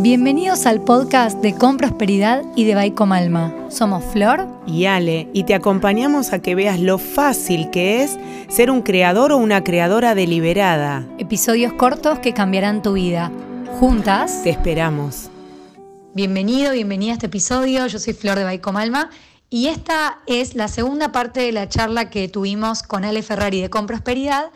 Bienvenidos al podcast de Con Prosperidad y de Baico Alma. Somos Flor y Ale y te acompañamos a que veas lo fácil que es ser un creador o una creadora deliberada. Episodios cortos que cambiarán tu vida. Juntas te esperamos. Bienvenido, bienvenida a este episodio. Yo soy Flor de Baico Alma y esta es la segunda parte de la charla que tuvimos con Ale Ferrari de Con Prosperidad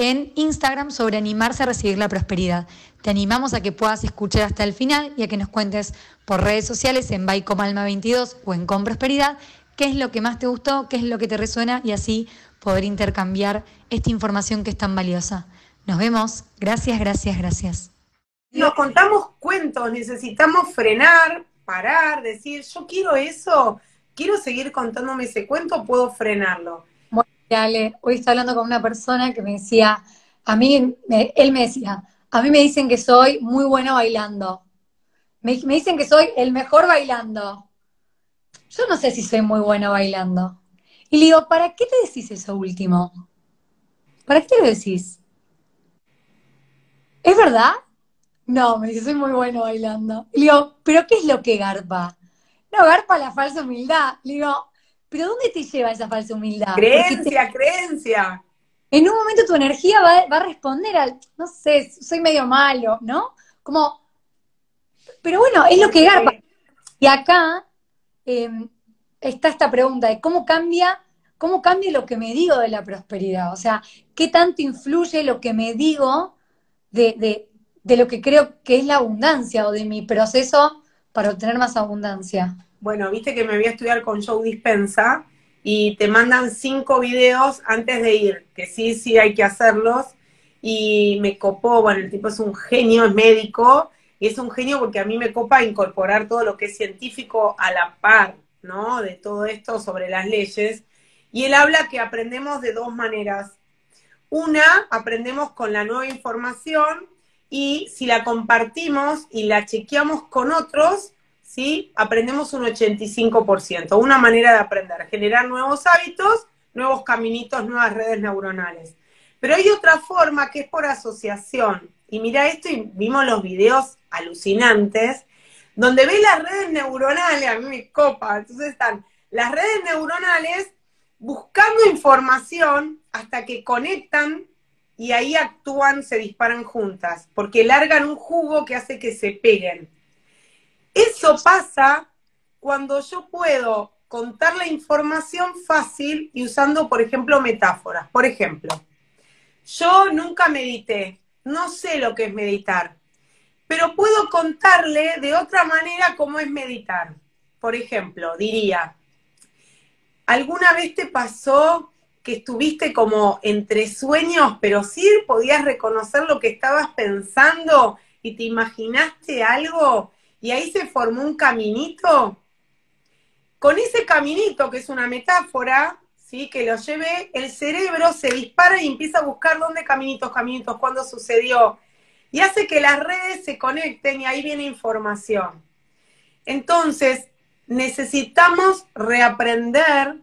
en Instagram sobre animarse a recibir la prosperidad. Te animamos a que puedas escuchar hasta el final y a que nos cuentes por redes sociales en Baicomalma22 o en Con Prosperidad qué es lo que más te gustó, qué es lo que te resuena y así poder intercambiar esta información que es tan valiosa. Nos vemos. Gracias, gracias, gracias. Nos contamos cuentos, necesitamos frenar, parar, decir, yo quiero eso, quiero seguir contándome ese cuento, puedo frenarlo. Hoy está hablando con una persona que me decía, a mí, él me decía, a mí me dicen que soy muy bueno bailando. Me, dicen que soy el mejor bailando. Yo no sé si soy muy bueno bailando. Y le digo, ¿para qué te decís eso último? ¿Para qué te lo decís? ¿Es verdad? No, me dice, soy muy bueno bailando. Y le digo, ¿pero qué es lo que garpa? No, garpa la falsa humildad. Le digo, pero ¿dónde te lleva esa falsa humildad? Creencia, creencia. En un momento tu energía va, a responder al, no sé, soy medio malo, ¿no? Como, pero bueno, es lo que garpa. Y acá em, está esta pregunta de cómo cambia, cómo cambia lo que me digo de la prosperidad. O sea, ¿qué tanto influye lo que me digo de, de lo que creo que es la abundancia o de mi proceso para obtener más abundancia? Bueno, viste que me voy a estudiar con Joe Dispensa y te mandan cinco videos antes de ir, que sí, sí hay que hacerlos. Y me copó, bueno, el tipo es un genio, es médico, y es un genio porque a mí me copa incorporar todo lo que es científico a la par, ¿no? De todo esto sobre las leyes. Y él habla que aprendemos de dos maneras. Una, aprendemos con la nueva información y si la compartimos y la chequeamos con otros, ¿sí? Aprendemos un 85%. Una manera de aprender, generar nuevos hábitos, nuevos caminitos, nuevas redes neuronales. Pero hay otra forma que es por asociación. Y mira esto y vimos los videos alucinantes, donde ves las redes neuronales, a mí me copa, entonces están las redes neuronales buscando información hasta que conectan y ahí actúan, se disparan juntas, porque largan un jugo que hace que se peguen. Eso pasa cuando yo puedo contar la información fácil y usando, por ejemplo, metáforas. Por ejemplo, yo nunca medité, no sé lo que es meditar, pero puedo contarle de otra manera cómo es meditar. Por ejemplo, diría, ¿alguna vez te pasó que estuviste como entre sueños, pero sí podías reconocer lo que estabas pensando y te imaginaste algo y ahí se formó un caminito. Con ese caminito, que es una metáfora, ¿sí? que lo lleve, el cerebro se dispara y empieza a buscar dónde caminitos, caminitos, cuándo sucedió. Y hace que las redes se conecten y ahí viene información. Entonces, necesitamos reaprender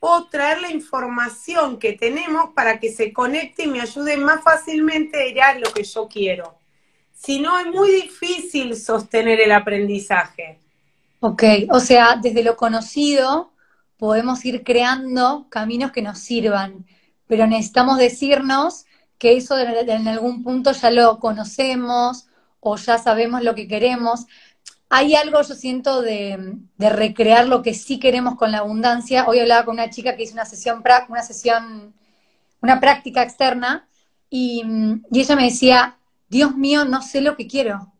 o traer la información que tenemos para que se conecte y me ayude más fácilmente a ir a lo que yo quiero. Si no, es muy difícil sostener el aprendizaje. Ok, o sea, desde lo conocido podemos ir creando caminos que nos sirvan, pero necesitamos decirnos que eso en algún punto ya lo conocemos o ya sabemos lo que queremos. Hay algo, yo siento, de, recrear lo que sí queremos con la abundancia. Hoy hablaba con una chica que hizo una sesión, una sesión, una práctica externa, y, y ella me decía, Dios mío, no sé lo que quiero.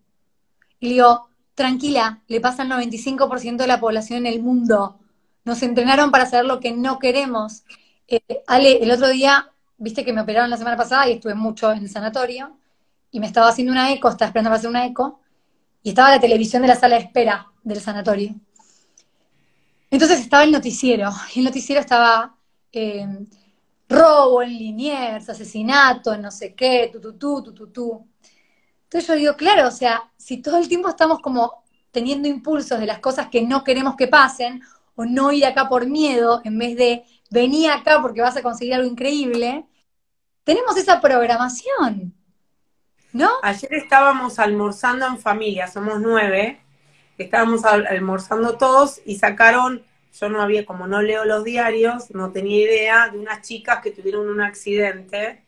Y le digo, tranquila, le pasa al 95% de la población en el mundo. Nos entrenaron para saber lo que no queremos. Eh, Ale, el otro día, viste que me operaron la semana pasada y estuve mucho en el sanatorio y me estaba haciendo una eco, estaba esperando para hacer una eco y estaba la televisión de la sala de espera del sanatorio. Entonces estaba el noticiero y el noticiero estaba eh, robo en Liniers, asesinato, no sé qué, tututú, tututú. Entonces yo digo, claro, o sea, si todo el tiempo estamos como teniendo impulsos de las cosas que no queremos que pasen, o no ir acá por miedo, en vez de venir acá porque vas a conseguir algo increíble, tenemos esa programación. ¿No? Ayer estábamos almorzando en familia, somos nueve, estábamos almorzando todos y sacaron, yo no había, como no leo los diarios, no tenía idea de unas chicas que tuvieron un accidente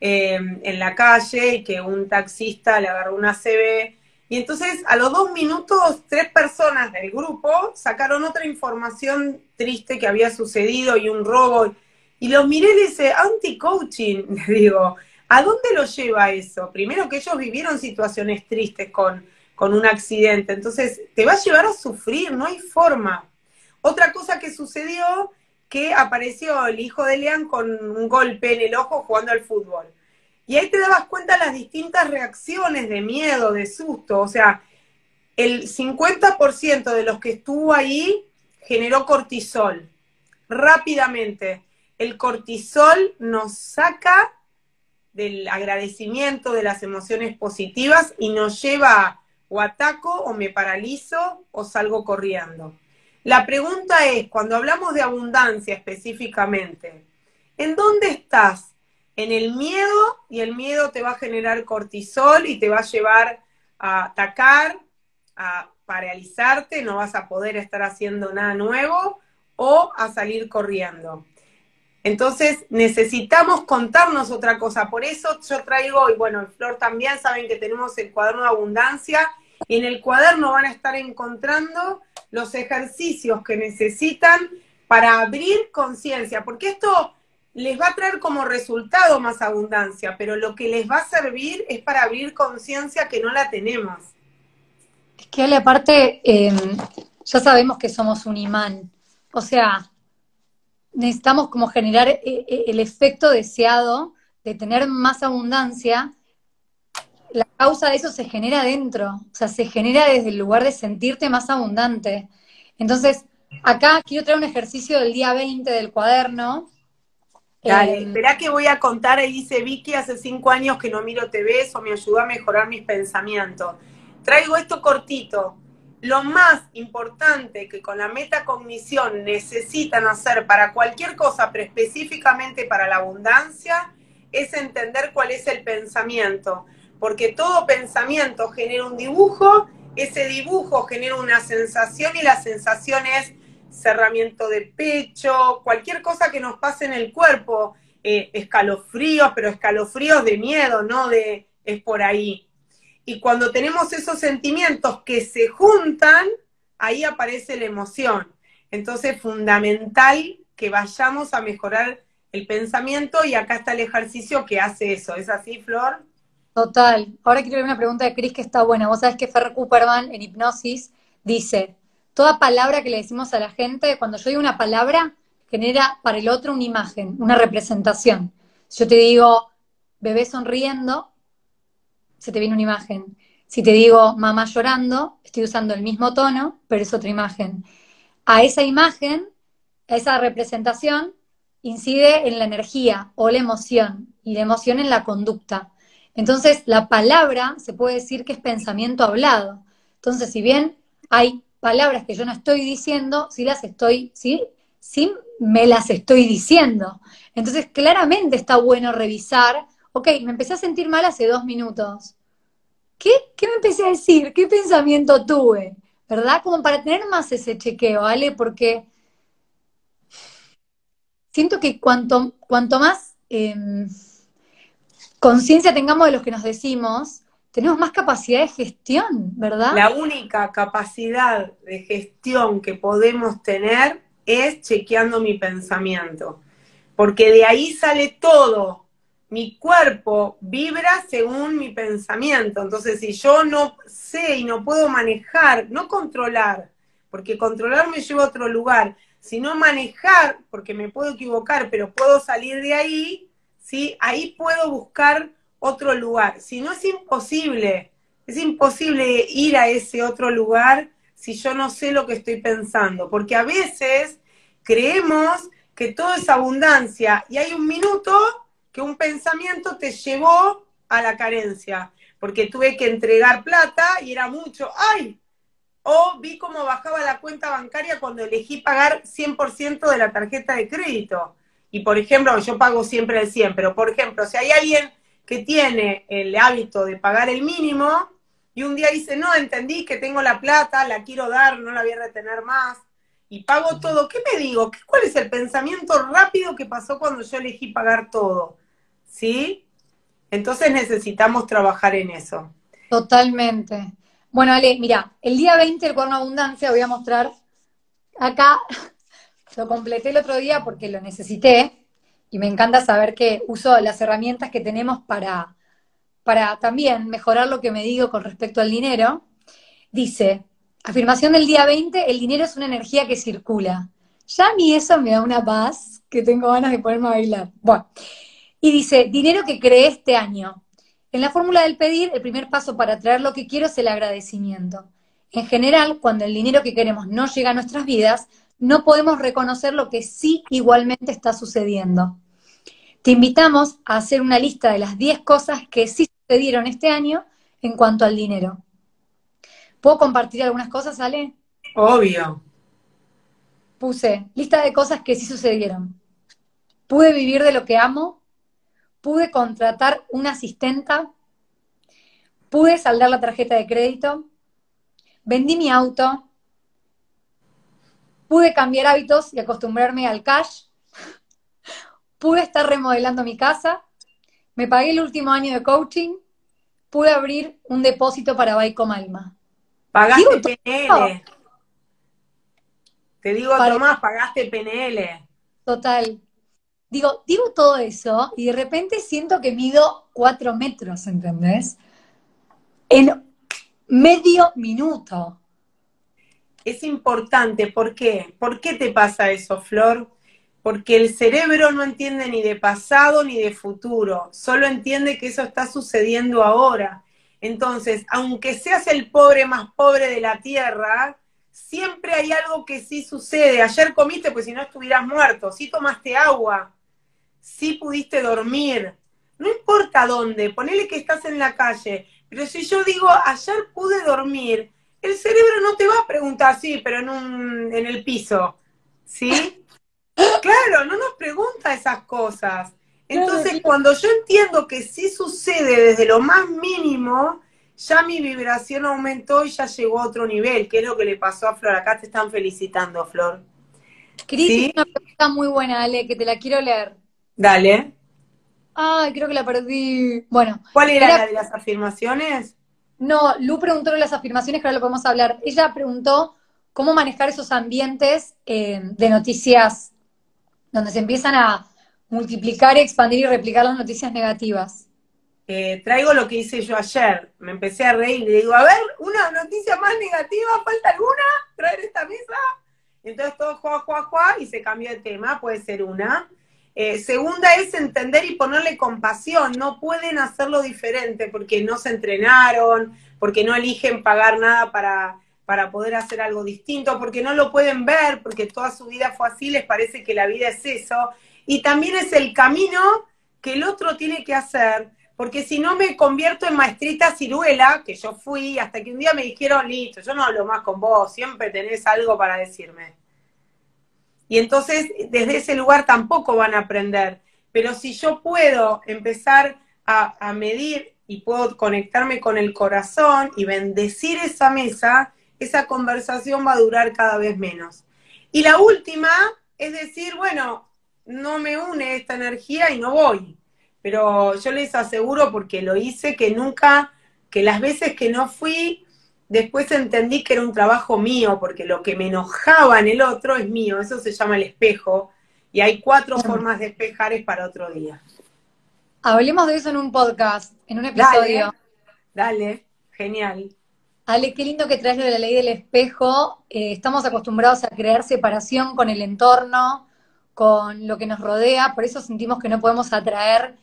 eh, en la calle y que un taxista le agarró una CB. Y entonces a los dos minutos, tres personas del grupo sacaron otra información triste que había sucedido y un robo. Y los miré y le dice, anti-coaching, le digo, ¿a dónde lo lleva eso? Primero que ellos vivieron situaciones tristes con, con un accidente, entonces te va a llevar a sufrir, no hay forma. Otra cosa que sucedió que apareció el hijo de Lean con un golpe en el ojo jugando al fútbol. Y ahí te dabas cuenta las distintas reacciones de miedo, de susto. O sea, el 50% de los que estuvo ahí generó cortisol. Rápidamente. El cortisol nos saca del agradecimiento, de las emociones positivas y nos lleva o ataco o me paralizo o salgo corriendo. La pregunta es, cuando hablamos de abundancia específicamente, ¿en dónde estás? En el miedo y el miedo te va a generar cortisol y te va a llevar a atacar, a paralizarte, no vas a poder estar haciendo nada nuevo o a salir corriendo. Entonces necesitamos contarnos otra cosa. Por eso yo traigo, y bueno, Flor también, saben que tenemos el cuaderno de abundancia, y en el cuaderno van a estar encontrando los ejercicios que necesitan para abrir conciencia, porque esto les va a traer como resultado más abundancia, pero lo que les va a servir es para abrir conciencia que no la tenemos. Es que aparte, em, ya sabemos que somos un imán, o sea, necesitamos como generar eh, eh, el efecto deseado de tener más abundancia causa de eso se genera dentro, o sea, se genera desde el lugar de sentirte más abundante. Entonces, acá quiero traer un ejercicio del día 20 del cuaderno. Dale, eh, que voy a contar, ahí dice Vicky, hace cinco años que no miro TV, eso me ayudó a mejorar mis pensamientos. Traigo esto cortito. Lo más importante que con la metacognición necesitan hacer para cualquier cosa, pero específicamente para la abundancia, es entender cuál es el pensamiento porque todo pensamiento genera un dibujo, ese dibujo genera una sensación y la sensación es cerramiento de pecho, cualquier cosa que nos pase en el cuerpo, eh, escalofríos, pero escalofríos de miedo, no de es por ahí. Y cuando tenemos esos sentimientos que se juntan, ahí aparece la emoción. Entonces, fundamental que vayamos a mejorar el pensamiento y acá está el ejercicio que hace eso. ¿Es así, Flor? Total. Ahora quiero ver una pregunta de Cris que está buena. Vos sabés que Fer Cooperman en hipnosis dice, toda palabra que le decimos a la gente, cuando yo digo una palabra, genera para el otro una imagen, una representación. Si yo te digo bebé sonriendo, se te viene una imagen. Si te digo mamá llorando, estoy usando el mismo tono, pero es otra imagen. A esa imagen, a esa representación, incide en la energía o la emoción, y la emoción en la conducta. Entonces, la palabra se puede decir que es pensamiento hablado. Entonces, si bien hay palabras que yo no estoy diciendo, sí las estoy, sí, sí me las estoy diciendo. Entonces, claramente está bueno revisar, ok, me empecé a sentir mal hace dos minutos. ¿Qué, ¿Qué me empecé a decir? ¿Qué pensamiento tuve? ¿Verdad? Como para tener más ese chequeo, ¿vale? Porque siento que cuanto, cuanto más... Em, conciencia tengamos de lo que nos decimos, tenemos más capacidad de gestión, ¿verdad? La única capacidad de gestión que podemos tener es chequeando mi pensamiento, porque de ahí sale todo. Mi cuerpo vibra según mi pensamiento, entonces si yo no sé y no puedo manejar, no controlar, porque controlar me lleva a otro lugar, sino manejar, porque me puedo equivocar, pero puedo salir de ahí, ¿sí? Ahí puedo buscar otro lugar. Si no es imposible, es imposible ir a ese otro lugar si yo no sé lo que estoy pensando, porque a veces creemos que todo es abundancia y hay un minuto que un pensamiento te llevó a la carencia, porque tuve que entregar plata y era mucho, ¡ay! O vi cómo bajaba la cuenta bancaria cuando elegí pagar 100% de la tarjeta de crédito. Y por ejemplo, yo pago siempre el 100, pero por ejemplo, si hay alguien que tiene el hábito de pagar el mínimo y un día dice, no, entendí que tengo la plata, la quiero dar, no la voy a retener más y pago todo. ¿Qué me digo? ¿Cuál es el pensamiento rápido que pasó cuando yo elegí pagar todo? ¿Sí? Entonces necesitamos trabajar en eso. Totalmente. Bueno, Ale, mira, el día 20 del cuaderno abundancia voy a mostrar acá, lo completé el otro día porque lo necesité y me encanta saber que uso las herramientas que tenemos para para también mejorar lo que me digo con respecto al dinero, dice, afirmación del día 20, el dinero es una energía que circula. Ya a mí eso me da una paz que tengo ganas de ponerme a bailar. Bueno, y dice, dinero que creé este año. En la fórmula del pedir, el primer paso para traer lo que quiero es el agradecimiento. En general, cuando el dinero que queremos no llega a nuestras vidas, no podemos reconocer lo que sí igualmente está sucediendo. Te invitamos a hacer una lista de las 10 cosas que sí sucedieron este año en cuanto al dinero. ¿Puedo compartir algunas cosas, Ale? Obvio. Puse lista de cosas que sí sucedieron. Pude vivir de lo que amo. Pude contratar una asistenta. Pude saldar la tarjeta de crédito. Vendí mi auto. Pude cambiar hábitos y acostumbrarme al cash. Pude estar remodelando mi casa me pagué el último año de coaching, pude abrir un depósito para Baico Malma. Pagaste PNL. Te digo, Tomás, pagaste PNL. Total. Digo, digo todo eso y de repente siento que mido cuatro metros, ¿entendés? En medio minuto. Es importante, ¿por qué? ¿Por qué te pasa eso, Flor? porque el cerebro no entiende ni de pasado ni de futuro, solo entiende que eso está sucediendo ahora. Entonces, aunque seas el pobre más pobre de la tierra, siempre hay algo que sí sucede. Ayer comiste, pues si no estuvieras muerto, sí tomaste agua, sí pudiste dormir, no importa dónde, ponele que estás en la calle, pero si yo digo, ayer pude dormir, el cerebro no te va a preguntar, sí, pero en, un, en el piso, ¿sí? Claro, no nos pregunta esas cosas. Entonces, cuando yo entiendo que sí sucede desde lo más mínimo, ya mi vibración aumentó y ya llegó a otro nivel, que es lo que le pasó a Flor. Acá te están felicitando, Flor. Cris, una pregunta muy buena, Ale, que te la quiero leer. Dale. Ay, creo que la perdí. Bueno. ¿Cuál era, la de las afirmaciones? No, Lu preguntó las afirmaciones, que ahora lo podemos hablar. Ella preguntó cómo manejar esos ambientes eh, de noticias donde se empiezan a multiplicar, expandir y replicar las noticias negativas. Eh, traigo lo que hice yo ayer. Me empecé a reír y le digo, a ver, una noticia más negativa, ¿falta alguna? ¿Traer esta mesa? Entonces todo juá, juá, juá y se cambió de tema, puede ser una. Eh, segunda es entender y ponerle compasión. No pueden hacerlo diferente porque no se entrenaron, porque no eligen pagar nada para para poder hacer algo distinto, porque no lo pueden ver, porque toda su vida fue así, les parece que la vida es eso. Y también es el camino que el otro tiene que hacer, porque si no me convierto en maestrita ciruela, que yo fui, hasta que un día me dijeron, listo, yo no hablo más con vos, siempre tenés algo para decirme. Y entonces desde ese lugar tampoco van a aprender. Pero si yo puedo empezar a, medir y puedo conectarme con el corazón y bendecir esa mesa, esa conversación va a durar cada vez menos. Y la última es decir, bueno, no me une esta energía y no voy. Pero yo les aseguro, porque lo hice, que nunca, que las veces que no fui, después entendí que era un trabajo mío, porque lo que me enojaba en el otro es mío, eso se llama el espejo, y hay cuatro formas de espejar, es para otro día. Hablemos de eso en un podcast, en un episodio. Dale, dale genial. Ale, qué lindo que traes lo de la ley del espejo. Eh, estamos acostumbrados a crear separación con el entorno, con lo que nos rodea, por eso sentimos que no podemos atraer,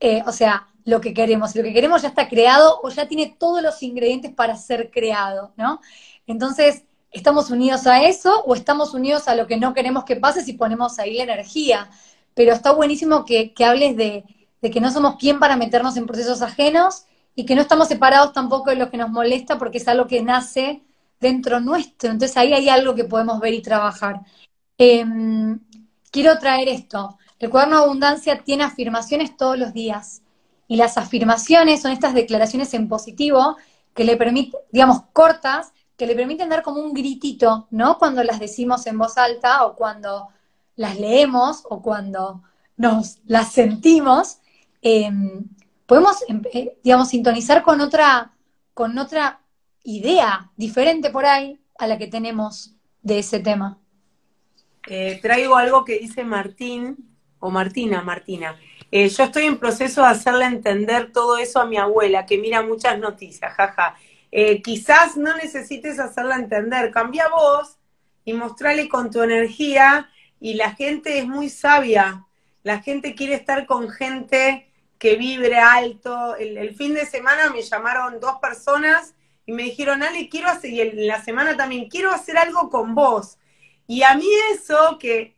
eh, o sea, lo que queremos. Lo que queremos ya está creado o ya tiene todos los ingredientes para ser creado, ¿no? Entonces, ¿estamos unidos a eso o estamos unidos a lo que no queremos que pase si ponemos ahí la energía? Pero está buenísimo que, hables de, de que no somos quien para meternos en procesos ajenos y que no estamos separados tampoco de lo que nos molesta porque es algo que nace dentro nuestro. Entonces ahí hay algo que podemos ver y trabajar. Em, quiero traer esto. El cuaderno de abundancia tiene afirmaciones todos los días. Y las afirmaciones son estas declaraciones en positivo que le permiten, digamos, cortas, que le permiten dar como un gritito, ¿no? Cuando las decimos en voz alta o cuando las leemos o cuando nos las sentimos, em, podemos, em, eh, digamos, sintonizar con otra, con otra idea diferente por ahí a la que tenemos de ese tema. Eh, traigo algo que dice Martín, o Martina, Martina. Eh, yo estoy en proceso de hacerle entender todo eso a mi abuela, que mira muchas noticias, jaja. quizás no necesites hacerla entender, cambia voz y mostrarle con tu energía y la gente es muy sabia. La gente quiere estar con gente que vibre alto. El, fin de semana me llamaron dos personas y me dijeron, Ale, quiero hacer, y en la semana también, quiero hacer algo con vos. Y a mí eso, que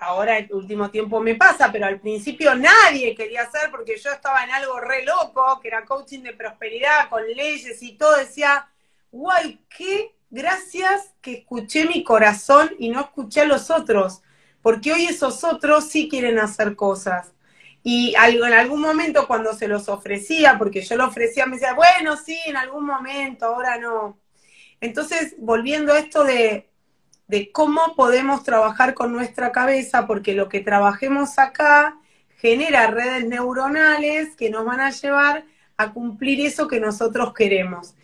ahora el último tiempo me pasa, pero al principio nadie quería hacer porque yo estaba en algo re loco, que era coaching de prosperidad con leyes y todo, decía, guay, qué gracias que escuché mi corazón y no escuché a los otros porque hoy esos otros sí quieren hacer cosas. Y en algún momento cuando se los ofrecía, porque yo lo ofrecía, me decía, bueno, sí, en algún momento, ahora no. Entonces, volviendo a esto de, de cómo podemos trabajar con nuestra cabeza, porque lo que trabajemos acá genera redes neuronales que nos van a llevar a cumplir eso que nosotros queremos.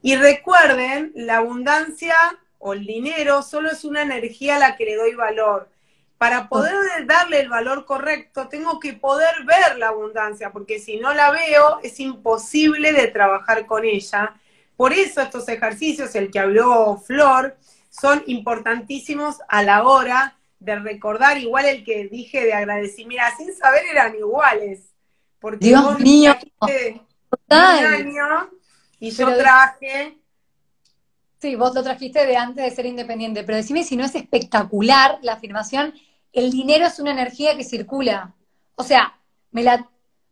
Y recuerden, la abundancia o el dinero solo es una energía a la que le doy valor. Para poder darle el valor correcto, tengo que poder ver la abundancia, porque si no la veo, es imposible de trabajar con ella. Por eso estos ejercicios, el que habló Flor, son importantísimos a la hora de recordar, igual el que dije de agradecer. Mira, sin saber eran iguales. Porque Dios mío, año y yo traje Sí, vos lo trajiste de antes de ser independiente, pero decime si no es espectacular la afirmación el dinero es una energía que circula. O sea, me la...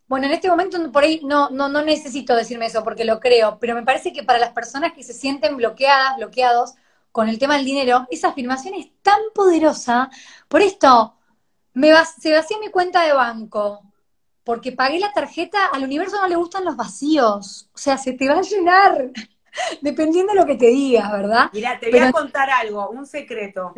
Bueno, en este momento por ahí no, no, no necesito decirme eso porque lo creo, pero me parece que para las personas que se sienten bloqueadas, bloqueados con el tema del dinero, esa afirmación es tan poderosa. Por esto, me va, se vacía mi cuenta de banco, porque pagué la tarjeta, al universo no le gustan los vacíos. O sea, se te va a llenar, dependiendo de lo que te digas, ¿verdad? Mira, te voy a contar algo, un secreto.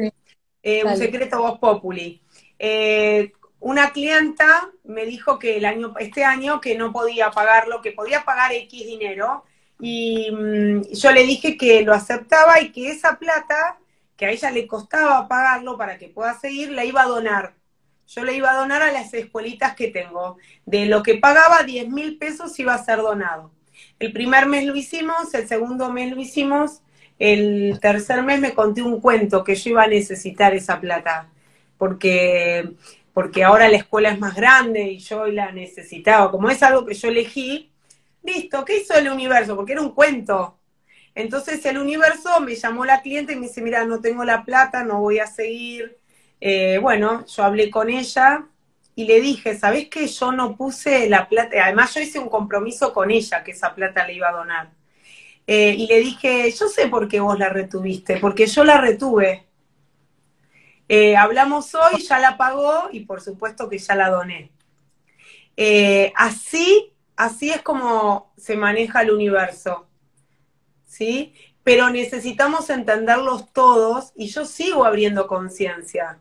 Eh, un secreto voz populi. Eh, una clienta me dijo que el año, este año que no podía pagarlo, que podía pagar X dinero, y mm, yo le dije que lo aceptaba y que esa plata, que a ella le costaba pagarlo para que pueda seguir, la iba a donar. Yo le iba a donar a las escuelitas que tengo. De lo que pagaba, 10 mil pesos iba a ser donado. El primer mes lo hicimos, el segundo mes lo hicimos, el tercer mes me conté un cuento que yo iba a necesitar esa plata, porque, porque ahora la escuela es más grande y yo la necesitaba. Como es algo que yo elegí, listo, ¿qué hizo el universo? Porque era un cuento. Entonces el universo me llamó la cliente y me dice, mira, no tengo la plata, no voy a seguir. Eh, bueno, yo hablé con ella y le dije, ¿sabés que yo no puse la plata? Además yo hice un compromiso con ella que esa plata le iba a donar. Eh, y le dije, yo sé por qué vos la retuviste, porque yo la retuve. Eh, hablamos hoy, ya la pagó y por supuesto que ya la doné. Así, así es como se maneja el universo. ¿Sí? Pero necesitamos entenderlos todos y yo sigo abriendo conciencia.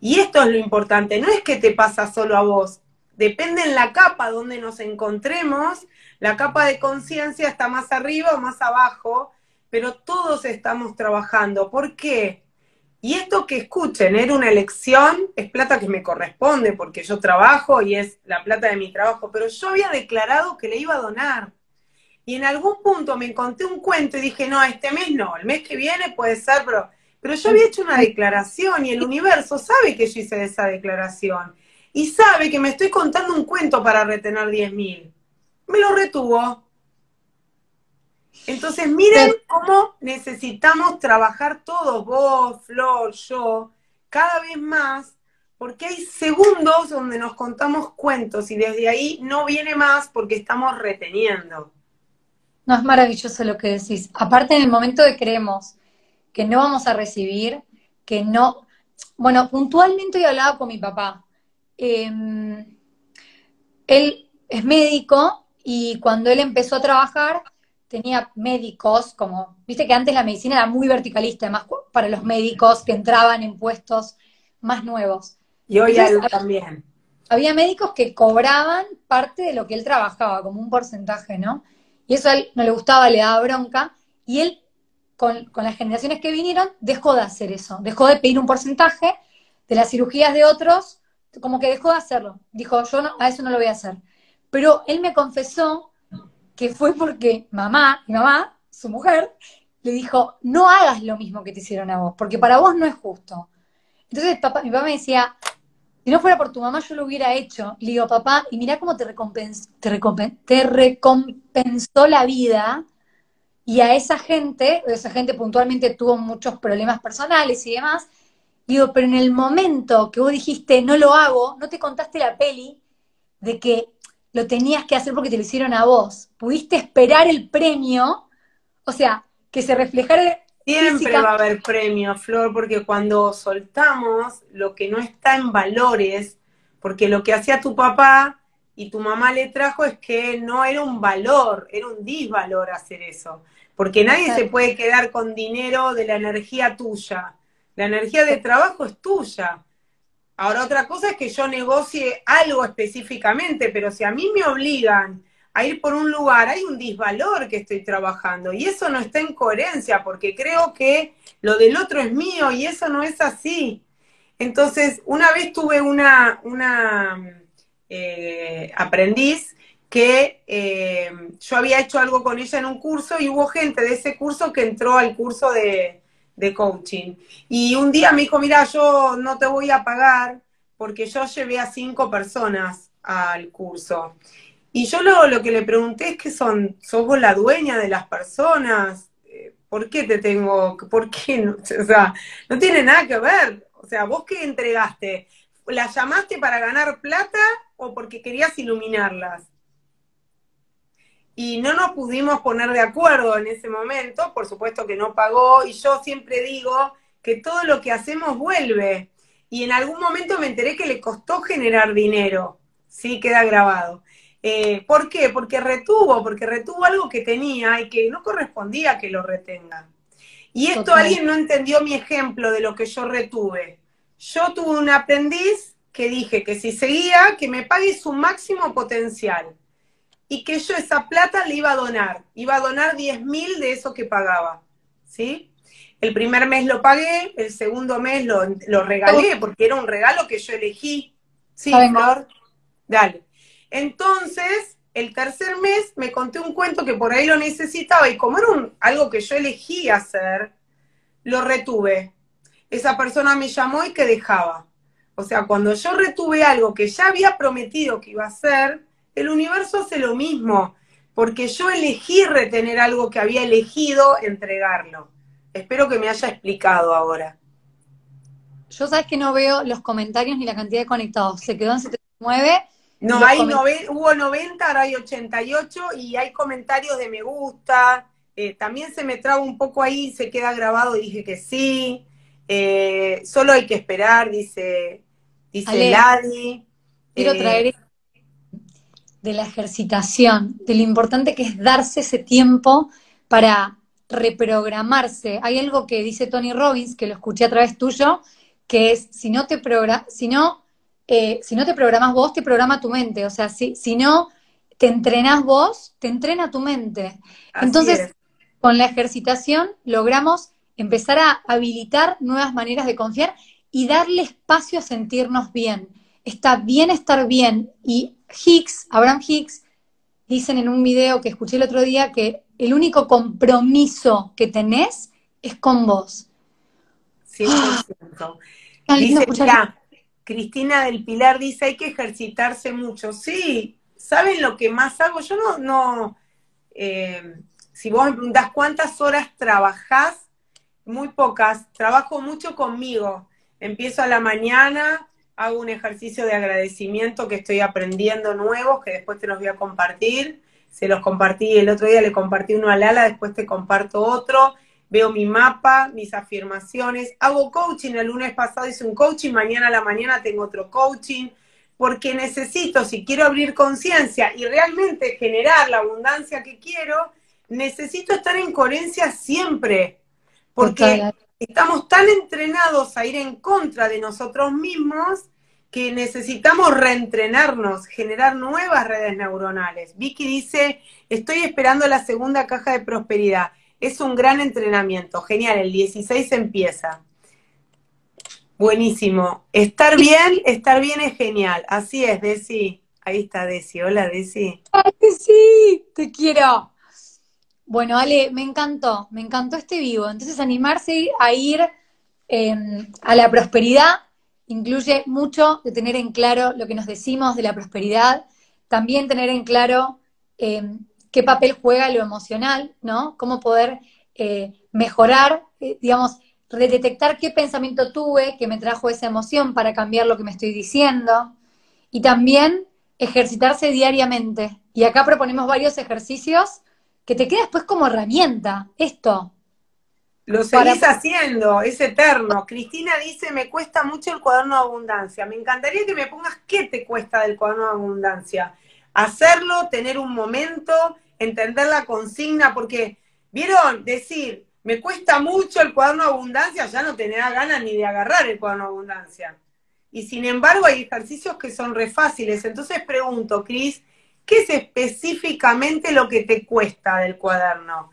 Y esto es lo importante, no es que te pasa solo a vos, depende en la capa donde nos encontremos la capa de conciencia está más arriba o más abajo, pero todos estamos trabajando. ¿Por qué? Y esto que escuchen, era una elección, es plata que me corresponde porque yo trabajo y es la plata de mi trabajo, pero yo había declarado que le iba a donar. Y en algún punto me encontré un cuento y dije, no, este mes no, el mes que viene puede ser, pero, pero yo había hecho una declaración y el universo sabe que yo hice esa declaración. Y sabe que me estoy contando un cuento para retener 10 mil me lo retuvo. Entonces, miren cómo necesitamos trabajar todos, vos, Flor, yo, cada vez más, porque hay segundos donde nos contamos cuentos y desde ahí no viene más porque estamos reteniendo. No, es maravilloso lo que decís. Aparte, en el momento de creemos que no vamos a recibir, que no... Bueno, puntualmente he hablado con mi papá. Em, él es médico y cuando él empezó a trabajar tenía médicos, como, viste que antes la medicina era muy verticalista, además para los médicos que entraban en puestos más nuevos. Y hoy Entonces, también. Había médicos que cobraban parte de lo que él trabajaba, como un porcentaje, ¿no? Y eso a él no le gustaba, le daba bronca, y él, con, con las generaciones que vinieron, dejó de hacer eso, dejó de pedir un porcentaje de las cirugías de otros, como que dejó de hacerlo. Dijo, yo no, a eso no lo voy a hacer. Pero él me confesó que fue porque mamá, mi mamá, su mujer, le dijo, no hagas lo mismo que te hicieron a vos, porque para vos no es justo. Entonces papá, mi papá me decía, si no fuera por tu mamá yo lo hubiera hecho. Le digo, papá, y mira cómo te, recompensó, te, recompensó la vida. Y a esa gente, esa gente puntualmente tuvo muchos problemas personales y demás. Digo, pero en el momento que vos dijiste, no lo hago, no te contaste la peli de que lo tenías que hacer porque te lo hicieron a vos. Pudiste esperar el premio, o sea, que se reflejara. Siempre va a haber premio, Flor, porque cuando soltamos lo que no está en valores, porque lo que hacía tu papá y tu mamá le trajo es que no era un valor, era un disvalor hacer eso. Porque nadie se puede quedar con dinero de la energía tuya. La energía de trabajo es tuya. Ahora, otra cosa es que yo negocie algo específicamente, pero si a mí me obligan a ir por un lugar, hay un disvalor que estoy trabajando y eso no está en coherencia porque creo que lo del otro es mío y eso no es así. Entonces, una vez tuve una, una eh, aprendiz que eh, yo había hecho algo con ella en un curso y hubo gente de ese curso que entró al curso de, de coaching. Y un día me dijo, mira, yo no te voy a pagar porque yo llevé a cinco personas al curso. Y yo lo, lo que le pregunté es que son, sos vos la dueña de las personas, eh, ¿por qué te tengo, por qué no? O sea, no tiene nada que ver. O sea, vos qué entregaste, ¿las llamaste para ganar plata o porque querías iluminarlas? Y no nos pudimos poner de acuerdo en ese momento, por supuesto que no pagó, y yo siempre digo que todo lo que hacemos vuelve. Y en algún momento me enteré que le costó generar dinero, sí, queda grabado. Eh, ¿Por qué? Porque retuvo, porque retuvo algo que tenía y que no correspondía que lo retenga. Y esto alguien no entendió mi ejemplo de lo que yo retuve. Yo tuve un aprendiz que dije que si seguía, que me pague su máximo potencial y que yo esa plata le iba a donar. Iba a donar 10 mil de eso que pagaba. ¿Sí? El primer mes lo pagué, el segundo mes lo, lo regalé, porque era un regalo que yo elegí. Sí, Flor. Dale. Entonces, el tercer mes me conté un cuento que por ahí lo necesitaba y como era un, algo que yo elegí hacer, lo retuve. Esa persona me llamó y que dejaba. O sea, cuando yo retuve algo que ya había prometido que iba a hacer, el universo hace lo mismo, porque yo elegí retener algo que había elegido entregarlo. Espero que me haya explicado ahora. Yo sabes que no veo los comentarios ni la cantidad de conectados. Se quedó en 79. No, hay hubo 90, ahora hay 88 y hay comentarios de me gusta. Eh, también se me traba un poco ahí, se queda grabado, dije que sí. Eh, solo hay que esperar, dice, dice Ladi. Quiero eh, traer de la ejercitación, de lo importante que es darse ese tiempo para reprogramarse. Hay algo que dice Tony Robbins, que lo escuché a través tuyo, que es, si no te, si no, eh, si no te programas vos, te programa tu mente. O sea, si, si no te entrenás vos, te entrena tu mente. Entonces, con la ejercitación logramos empezar a habilitar nuevas maneras de confiar y darle espacio a sentirnos bien. Está bien estar bien y Hicks, Abraham Hicks, dicen en un video que escuché el otro día que el único compromiso que tenés es con vos. 100%. dice, Cristina del Pilar dice, hay que ejercitarse mucho. Sí, ¿saben lo que más hago? Yo no, no, eh, si vos me preguntás cuántas horas trabajás, muy pocas, trabajo mucho conmigo. Empiezo a la mañana, hago un ejercicio de agradecimiento que estoy aprendiendo nuevos, que después te los voy a compartir. Se los compartí el otro día, le compartí uno a Lala, después te comparto otro. Veo mi mapa, mis afirmaciones. Hago coaching, el lunes pasado hice un coaching, mañana a la mañana tengo otro coaching. porque necesito, si quiero abrir conciencia y realmente generar la abundancia que quiero, necesito estar en coherencia siempre, porque estamos tan entrenados a ir en contra de nosotros mismos que necesitamos reentrenarnos, generar nuevas redes neuronales. Vicky dice, estoy esperando la segunda caja de prosperidad. Es un gran entrenamiento. Genial, el 16 empieza. Buenísimo. Estar bien, estar bien es genial. Así es, Desi. Ahí está Desi. Hola, Desi. Ay, sí, te quiero. Bueno, Ale, me encantó, me encantó este vivo. Entonces, animarse a ir em, a la prosperidad incluye mucho de tener en claro lo que nos decimos de la prosperidad, también tener en claro em, qué papel juega lo emocional, ¿no? Cómo poder eh, mejorar, eh, digamos, redetectar qué pensamiento tuve que me trajo esa emoción para cambiar lo que me estoy diciendo. Y también ejercitarse diariamente. Y acá proponemos varios ejercicios que te queda después como herramienta. Esto, lo seguís haciendo, es eterno. Cristina dice, me cuesta mucho el cuaderno de abundancia. Me encantaría que me pongas qué te cuesta del cuaderno de abundancia. Hacerlo, tener un momento, entender la consigna, porque, ¿vieron? Decir, me cuesta mucho el cuaderno de abundancia, ya no tenés ganas ni de agarrar el cuaderno de abundancia. Y sin embargo hay ejercicios que son re fáciles. Entonces pregunto, Cris, ¿qué es específicamente lo que te cuesta del cuaderno?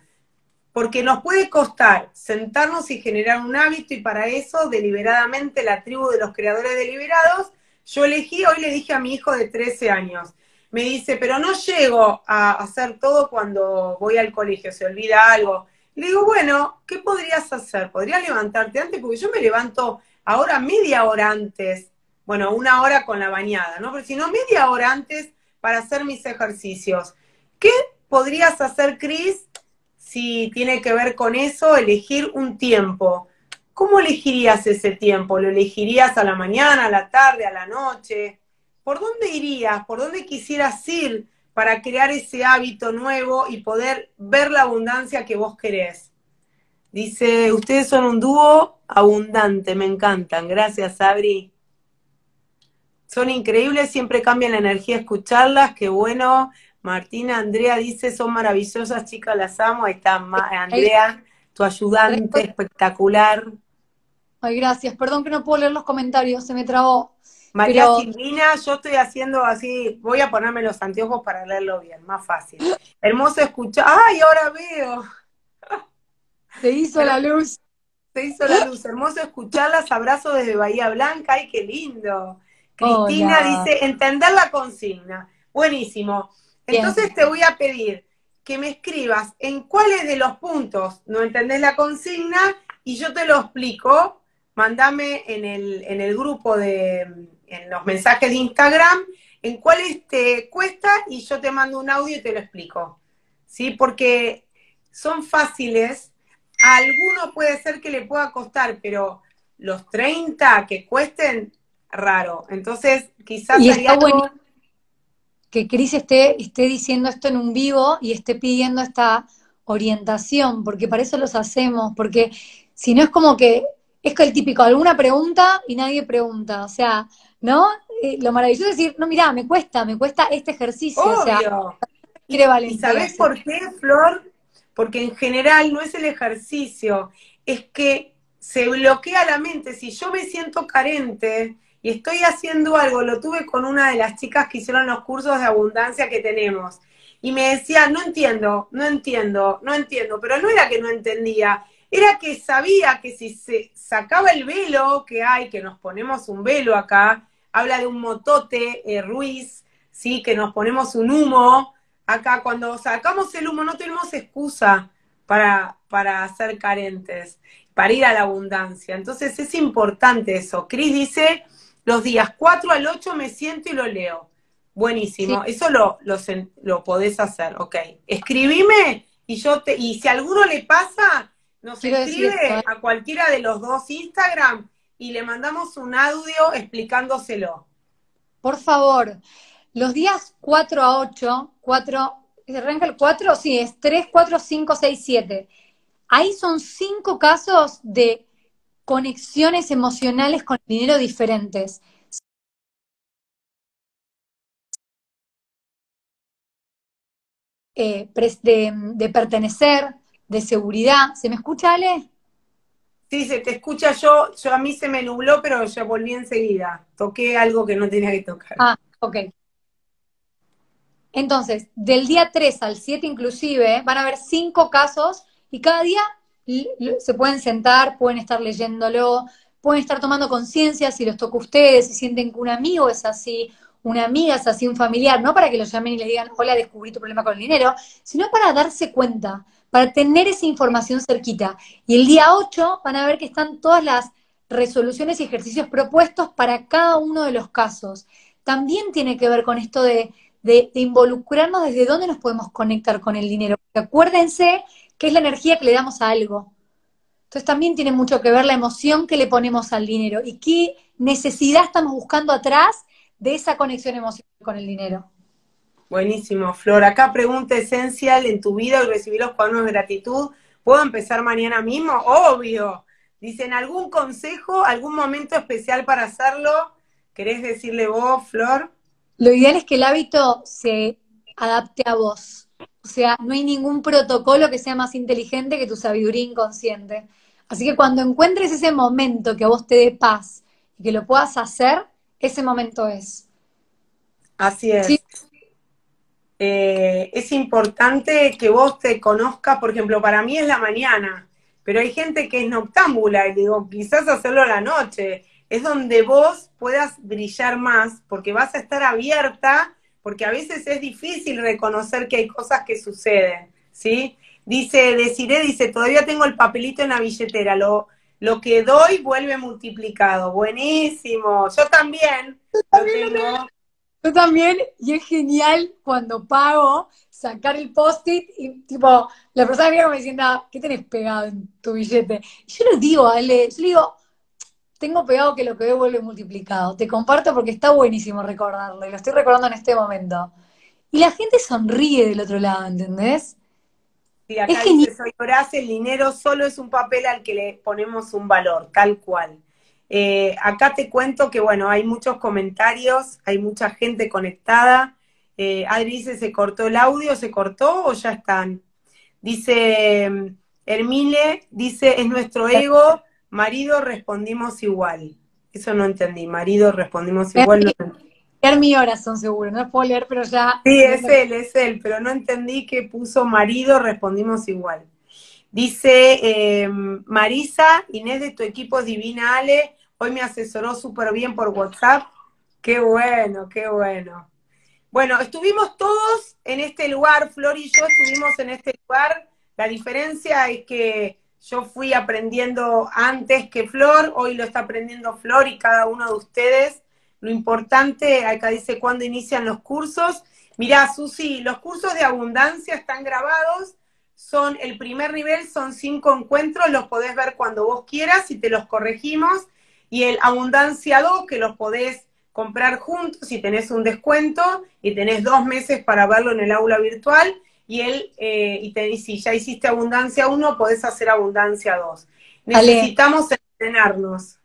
porque nos puede costar sentarnos y generar un hábito y para eso deliberadamente la tribu de los creadores deliberados, yo elegí, hoy le dije a mi hijo de 13 años, me dice, pero no llego a hacer todo cuando voy al colegio, se olvida algo. le digo, bueno, ¿qué podrías hacer? ¿Podrías levantarte antes? Porque yo me levanto ahora media hora antes, bueno, una hora con la bañada, ¿no? Pero si no, media hora antes para hacer mis ejercicios. ¿Qué podrías hacer, Cris, si tiene que ver con eso, elegir un tiempo. ¿Cómo elegirías ese tiempo? ¿Lo elegirías a la mañana, a la tarde, a la noche? ¿Por dónde irías? ¿Por dónde quisieras ir para crear ese hábito nuevo y poder ver la abundancia que vos querés? Dice, ustedes son un dúo abundante, me encantan. Gracias, Abri. Son increíbles, siempre cambian la energía escucharlas, qué bueno. Martina, Andrea dice, son maravillosas chicas, las amo. Ahí está Andrea, tu ayudante espectacular. Ay, gracias. Perdón que no puedo leer los comentarios, se me trabó. María Silvina, yo estoy haciendo así, voy a ponerme los anteojos para leerlo bien, más fácil. Hermoso escuchar. ¡Ay, ahora veo! Se hizo la luz. Se hizo la luz. Hermoso escucharlas. Abrazo desde Bahía Blanca. ¡Ay, qué lindo! Cristina dice, entender la consigna. Buenísimo. Entonces te voy a pedir que me escribas en cuáles de los puntos no entendés la consigna y yo te lo explico. Mándame en el, en el grupo de, en los mensajes de Instagram, en cuáles te cuesta y yo te mando un audio y te lo explico. ¿Sí? Porque son fáciles. A alguno puede ser que le pueda costar, pero los 30 que cuesten, raro. Entonces, quizás sería bueno que Cris esté, esté diciendo esto en un vivo y esté pidiendo esta orientación, porque para eso los hacemos, porque si no es como que es que el típico, alguna pregunta y nadie pregunta, o sea, ¿no? Eh, lo maravilloso es decir, no, mira, me cuesta, me cuesta este ejercicio, o sea, ¿Y sabes por qué, Flor? Porque en general no es el ejercicio, es que se bloquea la mente. Si yo me siento carente, y estoy haciendo algo, lo tuve con una de las chicas que hicieron los cursos de abundancia que tenemos. Y me decía, no entiendo, no entiendo, no entiendo, pero no era que no entendía, era que sabía que si se sacaba el velo que hay, que nos ponemos un velo acá, habla de un motote eh, Ruiz, ¿sí? que nos ponemos un humo, acá cuando sacamos el humo no tenemos excusa para, para ser carentes, para ir a la abundancia. Entonces es importante eso. Cris dice, los días 4 al 8 me siento y lo leo. Buenísimo, eso lo, lo, podés hacer, ok. Escribime y yo te, y si a alguno le pasa, nos escribe ¿eh? a cualquiera de los dos Instagram y le mandamos un audio explicándoselo. Por favor, los días 4 a 8, 4, ¿arranca el 4? Sí, es 3, 4, 5, 6, 7. Ahí son cinco casos de conexiones emocionales con el dinero diferentes. Eh, de, pertenecer, de seguridad. ¿Se me escucha, Ale? Sí, se te escucha yo, yo a mí se me nubló, pero yo volví enseguida. Toqué algo que no tenía que tocar. Ah, ok. Entonces, del día 3 al 7 inclusive, van a haber cinco casos y cada día se pueden sentar, pueden estar leyéndolo, pueden estar tomando conciencia si los toca a ustedes, si sienten que un amigo es así, una amiga es así, un familiar, no para que los llamen y les digan, hola, descubrí tu problema con el dinero, sino para darse cuenta, para tener esa información cerquita. Y el día 8 van a ver que están todas las resoluciones y ejercicios propuestos para cada uno de los casos. También tiene que ver con esto de de, involucrarnos desde dónde nos podemos conectar con el dinero. Acuérdense que es la energía que le damos a algo. Entonces también tiene mucho que ver la emoción que le ponemos al dinero y qué necesidad estamos buscando atrás de esa conexión emocional con el dinero. Buenísimo, Flor. Acá pregunta esencial en tu vida y recibir los cuadernos de gratitud. ¿Puedo empezar mañana mismo? Obvio. Dicen, ¿algún consejo, algún momento especial para hacerlo? ¿Querés decirle vos, Flor? Lo ideal es que el hábito se adapte a vos. O sea, no hay ningún protocolo que sea más inteligente que tu sabiduría inconsciente. Así que cuando encuentres ese momento que a vos te dé paz y que lo puedas hacer, ese momento es. Así es. Eh, es importante que vos te conozcas, por ejemplo, para mí es la mañana, pero hay gente que es noctámbula y digo, quizás hacerlo a la noche es donde vos puedas brillar más, porque vas a estar abierta, porque a veces es difícil reconocer que hay cosas que suceden, ¿sí? Dice, deciré, dice, todavía tengo el papelito en la billetera, lo, lo que doy vuelve multiplicado. Buenísimo, yo también. Yo también, yo también y es genial cuando pago sacar el post-it y tipo, la persona viene me diciendo, ¿qué tenés pegado en tu billete? Y yo les digo, Ale, yo le digo, tengo pegado que lo que veo vuelve multiplicado. Te comparto porque está buenísimo recordarlo y lo estoy recordando en este momento. Y la gente sonríe del otro lado, ¿entendés? Sí, acá dice, soy Horace, el dinero solo es un papel al que le ponemos un valor, tal cual. Eh, acá te cuento que, bueno, hay muchos comentarios, hay mucha gente conectada. Eh, Adri dice, ¿se cortó el audio? ¿Se cortó o ya están? Dice mm, Hermile, dice, es nuestro ego Marido respondimos igual. Eso no entendí. Marido respondimos igual. Leer mi son seguro, no puedo leer, pero ya. Sí, es él, es él, pero no entendí que puso marido, respondimos igual. Dice em, Marisa, Inés de tu equipo Divina Ale, hoy me asesoró súper bien por WhatsApp. Qué bueno, qué bueno. Bueno, estuvimos todos en este lugar, Flor y yo estuvimos en este lugar. La diferencia es que yo fui aprendiendo antes que Flor, hoy lo está aprendiendo Flor y cada uno de ustedes. Lo importante, acá dice cuándo inician los cursos. Mirá, Susi, los cursos de abundancia están grabados. Son el primer nivel, son cinco encuentros, los podés ver cuando vos quieras y te los corregimos. Y el abundancia 2, que los podés comprar juntos si tenés un descuento y tenés dos meses para verlo en el aula virtual y él, eh, y te dice, si ya hiciste abundancia 1, podés hacer abundancia 2. Necesitamos entrenarnos.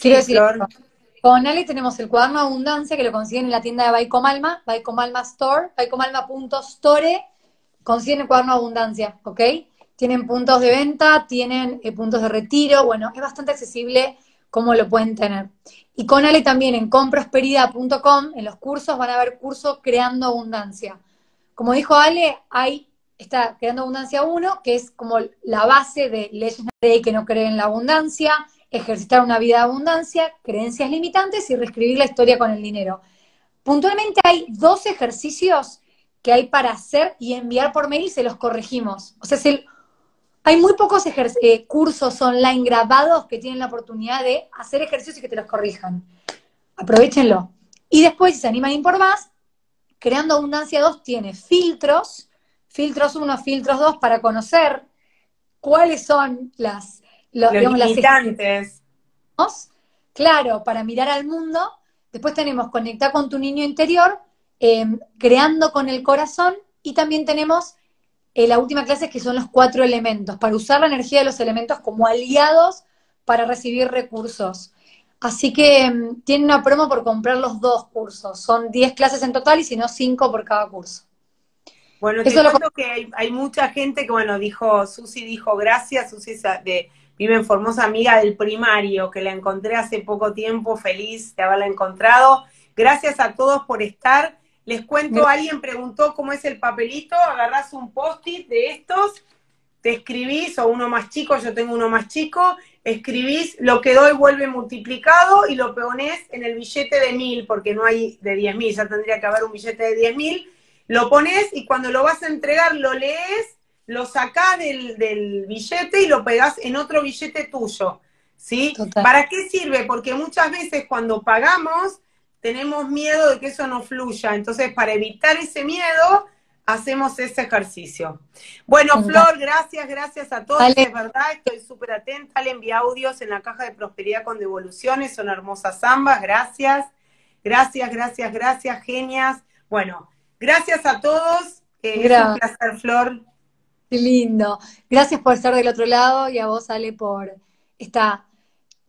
Quiero decir, con Ale tenemos el cuaderno abundancia que lo consiguen en la tienda de Baicomalma, Baicomalma Store, baicomalma.store, consiguen el cuaderno abundancia, ¿ok? Tienen puntos de venta, tienen eh, puntos de retiro, bueno, es bastante accesible cómo lo pueden tener. Y con Ale también en comprosperidad.com, en los cursos van a ver curso Creando Abundancia como dijo Ale, hay, está creando abundancia 1, que es como la base de leyes que no creen en la abundancia, ejercitar una vida de abundancia, creencias limitantes y reescribir la historia con el dinero. Puntualmente hay dos ejercicios que hay para hacer y enviar por mail y se los corregimos. O sea, hay muy pocos eh, cursos online grabados que tienen la oportunidad de hacer ejercicios y que te los corrijan. Aprovechenlo. Y después, si se animan a ir por más, Creando Abundancia 2 tiene filtros, filtros 1, filtros 2, para conocer cuáles son las, los, limitantes. Claro, para mirar al mundo. Después tenemos conectar con tu niño interior, em, creando con el corazón, y también tenemos eh, la última clase que son los cuatro elementos, para usar la energía de los elementos como aliados para recibir recursos. Así que mm, tiene una promo por comprar los dos cursos. Son 10 clases en total y si no, 5 por cada curso. Bueno, te cuento que hay, mucha gente que, bueno, dijo, Susi dijo gracias, Susi de, vive en Formosa, amiga del primario, que la encontré hace poco tiempo, feliz de haberla encontrado. Gracias a todos por estar. Les cuento, alguien preguntó cómo es el papelito, agarrás un post-it de estos, te escribís, o uno más chico, yo tengo uno más chico, escribís lo que doy vuelve multiplicado y lo pones en el billete de mil, porque no hay de diez mil, ya tendría que haber un billete de diez mil, lo pones y cuando lo vas a entregar lo lees, lo sacás del, del billete y lo pegás en otro billete tuyo. ¿Sí? ¿Para qué sirve? Porque muchas veces cuando pagamos tenemos miedo de que eso no fluya. Entonces, para evitar ese miedo, hacemos ese ejercicio. Bueno, Flor, gracias, gracias a todos. Es verdad, estoy súper atenta. Le envié audios en la caja de prosperidad con devoluciones. Son hermosas ambas. Gracias. Gracias, gracias, gracias, genias. Bueno, gracias a todos. Eh, es un placer, Flor. Qué lindo. Gracias por estar del otro lado y a vos, Ale, por esta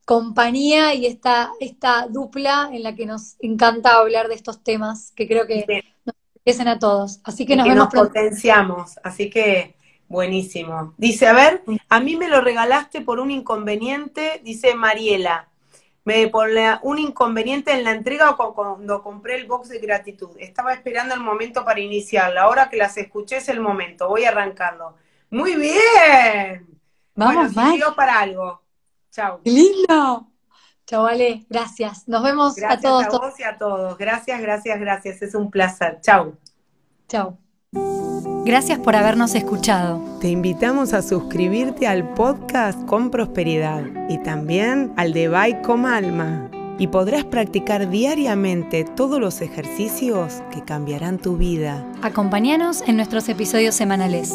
compañía y esta, esta dupla en la que nos encanta hablar de estos temas que creo que enriquecen a todos. Así que nos vemos potenciamos, así que buenísimo. Dice, a ver, a mí me lo regalaste por un inconveniente, dice Mariela. Me por un inconveniente en la entrega cuando compré el box de gratitud. Estaba esperando el momento para iniciarla. Ahora que las escuché es el momento. Voy a arrancarlo. Muy bien. Vamos, bueno, para algo. Chao. ¡Qué lindo! Chao, Ale. Gracias. Nos vemos a todos. a vos y a todos. Gracias, gracias, gracias. Es un placer. Chao. Chao. Gracias por habernos escuchado. Te invitamos a suscribirte al podcast con prosperidad y también al de Bye con Alma. Y podrás practicar diariamente todos los ejercicios que cambiarán tu vida. Acompáñanos en nuestros episodios semanales.